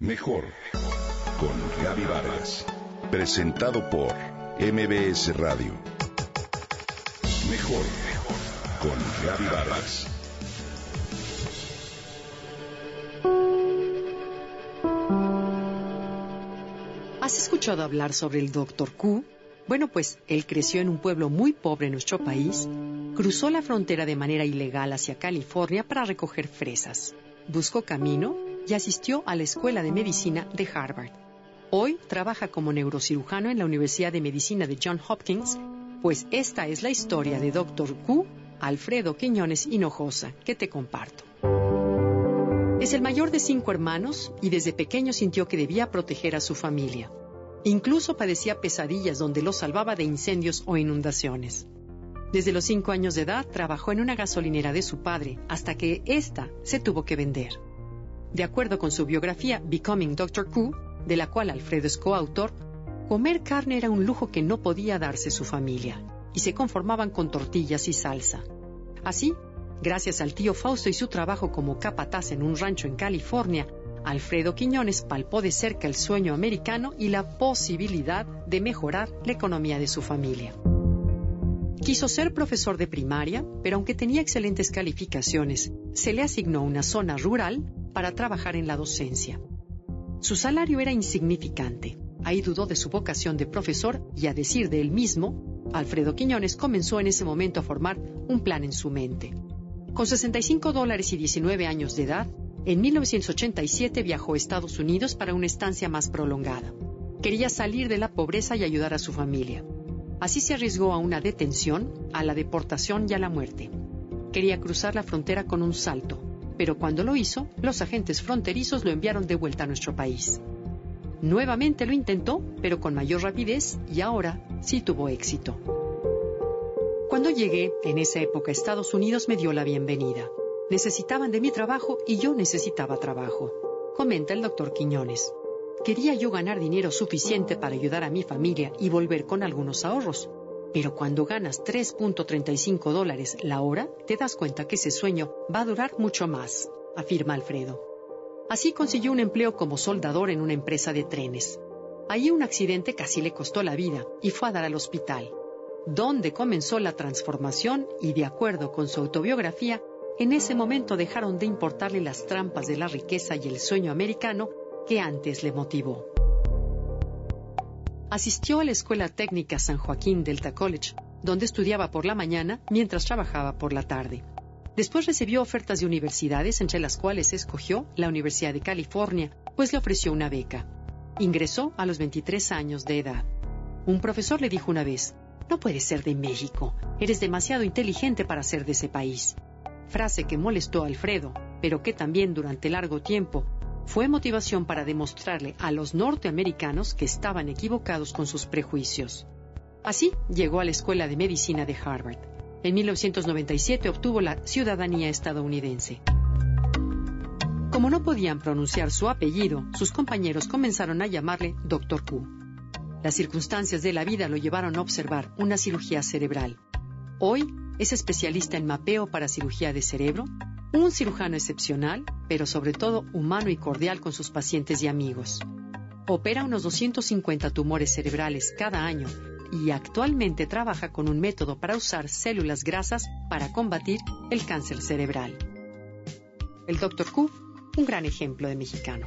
Mejor con Gaby Vargas. Presentado por MBS Radio. Mejor con Gaby Vargas. ¿Has escuchado hablar sobre el Dr. Q? Bueno, pues él creció en un pueblo muy pobre en nuestro país, cruzó la frontera de manera ilegal hacia California para recoger fresas, buscó camino y asistió a la Escuela de Medicina de Harvard. Hoy trabaja como neurocirujano en la Universidad de Medicina de Johns Hopkins, pues esta es la historia de Dr. Q, Alfredo Quiñones Hinojosa, que te comparto. Es el mayor de cinco hermanos y desde pequeño sintió que debía proteger a su familia. Incluso padecía pesadillas donde lo salvaba de incendios o inundaciones. Desde los cinco años de edad trabajó en una gasolinera de su padre hasta que ésta se tuvo que vender. De acuerdo con su biografía Becoming Dr. Q, de la cual Alfredo es coautor, comer carne era un lujo que no podía darse su familia, y se conformaban con tortillas y salsa. Así, gracias al tío Fausto y su trabajo como capataz en un rancho en California, Alfredo Quiñones palpó de cerca el sueño americano y la posibilidad de mejorar la economía de su familia. Quiso ser profesor de primaria, pero aunque tenía excelentes calificaciones, se le asignó una zona rural para trabajar en la docencia. Su salario era insignificante. Ahí dudó de su vocación de profesor y a decir de él mismo, Alfredo Quiñones comenzó en ese momento a formar un plan en su mente. Con 65 dólares y 19 años de edad, en 1987 viajó a Estados Unidos para una estancia más prolongada. Quería salir de la pobreza y ayudar a su familia. Así se arriesgó a una detención, a la deportación y a la muerte. Quería cruzar la frontera con un salto, pero cuando lo hizo, los agentes fronterizos lo enviaron de vuelta a nuestro país. Nuevamente lo intentó, pero con mayor rapidez, y ahora sí tuvo éxito. Cuando llegué, en esa época, Estados Unidos me dio la bienvenida. Necesitaban de mi trabajo y yo necesitaba trabajo, comenta el doctor Quiñones. Quería yo ganar dinero suficiente para ayudar a mi familia y volver con algunos ahorros. Pero cuando ganas 3.35 dólares la hora, te das cuenta que ese sueño va a durar mucho más, afirma Alfredo. Así consiguió un empleo como soldador en una empresa de trenes. Allí un accidente casi le costó la vida y fue a dar al hospital, donde comenzó la transformación y, de acuerdo con su autobiografía, en ese momento dejaron de importarle las trampas de la riqueza y el sueño americano que antes le motivó. Asistió a la Escuela Técnica San Joaquín Delta College, donde estudiaba por la mañana mientras trabajaba por la tarde. Después recibió ofertas de universidades, entre las cuales escogió la Universidad de California, pues le ofreció una beca. Ingresó a los 23 años de edad. Un profesor le dijo una vez, no puedes ser de México, eres demasiado inteligente para ser de ese país. Frase que molestó a Alfredo, pero que también durante largo tiempo fue motivación para demostrarle a los norteamericanos que estaban equivocados con sus prejuicios. Así llegó a la Escuela de Medicina de Harvard. En 1997 obtuvo la ciudadanía estadounidense. Como no podían pronunciar su apellido, sus compañeros comenzaron a llamarle Dr. Q. Las circunstancias de la vida lo llevaron a observar una cirugía cerebral. Hoy es especialista en mapeo para cirugía de cerebro, un cirujano excepcional, pero sobre todo humano y cordial con sus pacientes y amigos. Opera unos 250 tumores cerebrales cada año y actualmente trabaja con un método para usar células grasas para combatir el cáncer cerebral. El Dr. Q, un gran ejemplo de mexicano.